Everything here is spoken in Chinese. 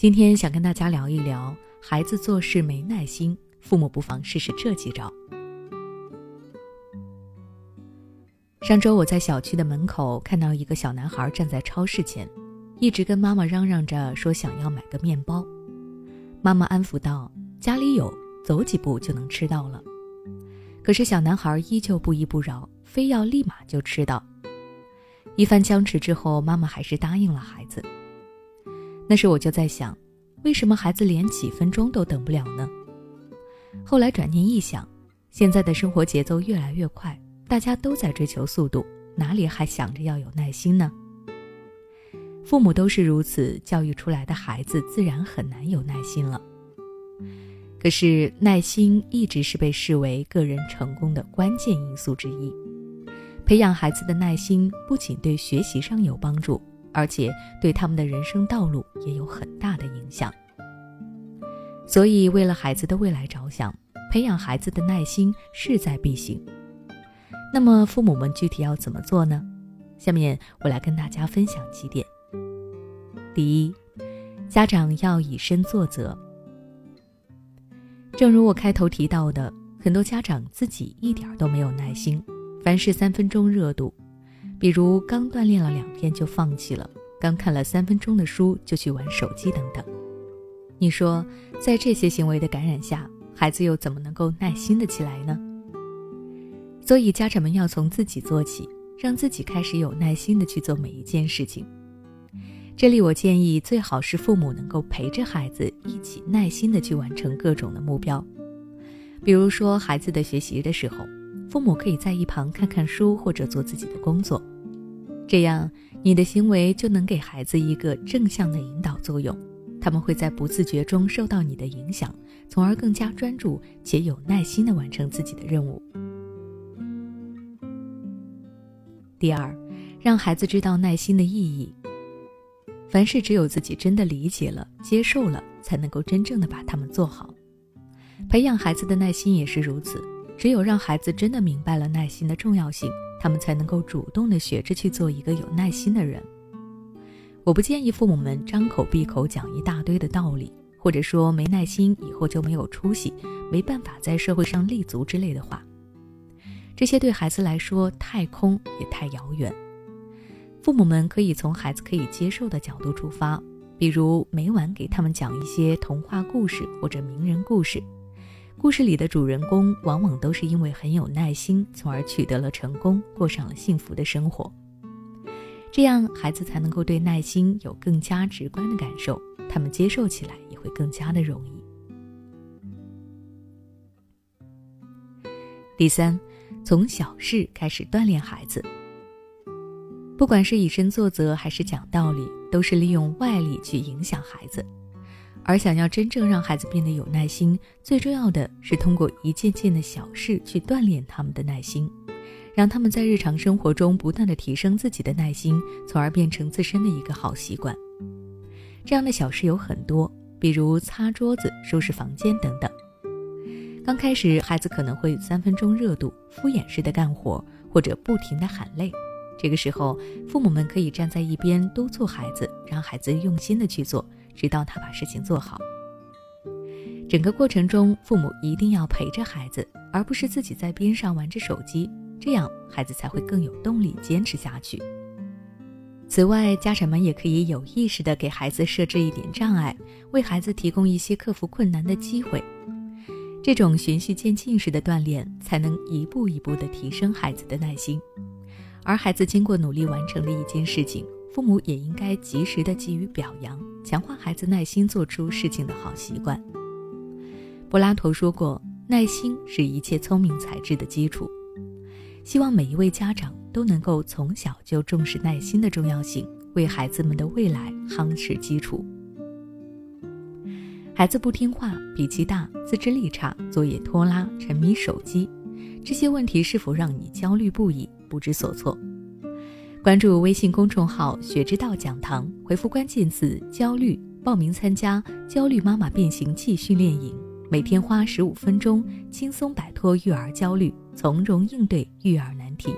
今天想跟大家聊一聊，孩子做事没耐心，父母不妨试试这几招。上周我在小区的门口看到一个小男孩站在超市前，一直跟妈妈嚷嚷着说想要买个面包。妈妈安抚道：“家里有，走几步就能吃到了。”可是小男孩依旧不依不饶，非要立马就吃到。一番僵持之后，妈妈还是答应了孩子。那时我就在想，为什么孩子连几分钟都等不了呢？后来转念一想，现在的生活节奏越来越快，大家都在追求速度，哪里还想着要有耐心呢？父母都是如此教育出来的孩子，自然很难有耐心了。可是耐心一直是被视为个人成功的关键因素之一，培养孩子的耐心不仅对学习上有帮助。而且对他们的人生道路也有很大的影响。所以，为了孩子的未来着想，培养孩子的耐心势在必行。那么，父母们具体要怎么做呢？下面我来跟大家分享几点。第一，家长要以身作则。正如我开头提到的，很多家长自己一点都没有耐心，凡事三分钟热度。比如刚锻炼了两天就放弃了，刚看了三分钟的书就去玩手机等等。你说，在这些行为的感染下，孩子又怎么能够耐心的起来呢？所以家长们要从自己做起，让自己开始有耐心的去做每一件事情。这里我建议，最好是父母能够陪着孩子一起耐心的去完成各种的目标，比如说孩子的学习的时候。父母可以在一旁看看书或者做自己的工作，这样你的行为就能给孩子一个正向的引导作用，他们会在不自觉中受到你的影响，从而更加专注且有耐心地完成自己的任务。第二，让孩子知道耐心的意义。凡事只有自己真的理解了、接受了，才能够真正的把它们做好。培养孩子的耐心也是如此。只有让孩子真的明白了耐心的重要性，他们才能够主动的学着去做一个有耐心的人。我不建议父母们张口闭口讲一大堆的道理，或者说没耐心以后就没有出息，没办法在社会上立足之类的话。这些对孩子来说太空也太遥远。父母们可以从孩子可以接受的角度出发，比如每晚给他们讲一些童话故事或者名人故事。故事里的主人公往往都是因为很有耐心，从而取得了成功，过上了幸福的生活。这样，孩子才能够对耐心有更加直观的感受，他们接受起来也会更加的容易。第三，从小事开始锻炼孩子。不管是以身作则还是讲道理，都是利用外力去影响孩子。而想要真正让孩子变得有耐心，最重要的是通过一件件的小事去锻炼他们的耐心，让他们在日常生活中不断的提升自己的耐心，从而变成自身的一个好习惯。这样的小事有很多，比如擦桌子、收拾房间等等。刚开始，孩子可能会三分钟热度、敷衍式的干活，或者不停的喊累。这个时候，父母们可以站在一边督促孩子，让孩子用心的去做。直到他把事情做好。整个过程中，父母一定要陪着孩子，而不是自己在边上玩着手机，这样孩子才会更有动力坚持下去。此外，家长们也可以有意识的给孩子设置一点障碍，为孩子提供一些克服困难的机会。这种循序渐进式的锻炼，才能一步一步的提升孩子的耐心。而孩子经过努力完成了一件事情。父母也应该及时的给予表扬，强化孩子耐心做出事情的好习惯。柏拉图说过：“耐心是一切聪明才智的基础。”希望每一位家长都能够从小就重视耐心的重要性，为孩子们的未来夯实基础。孩子不听话、脾气大、自制力差、作业拖拉、沉迷手机，这些问题是否让你焦虑不已、不知所措？关注微信公众号“学之道讲堂”，回复关键字“焦虑”，报名参加“焦虑妈妈变形记”训练营。每天花十五分钟，轻松摆脱育儿焦虑，从容应对育儿难题。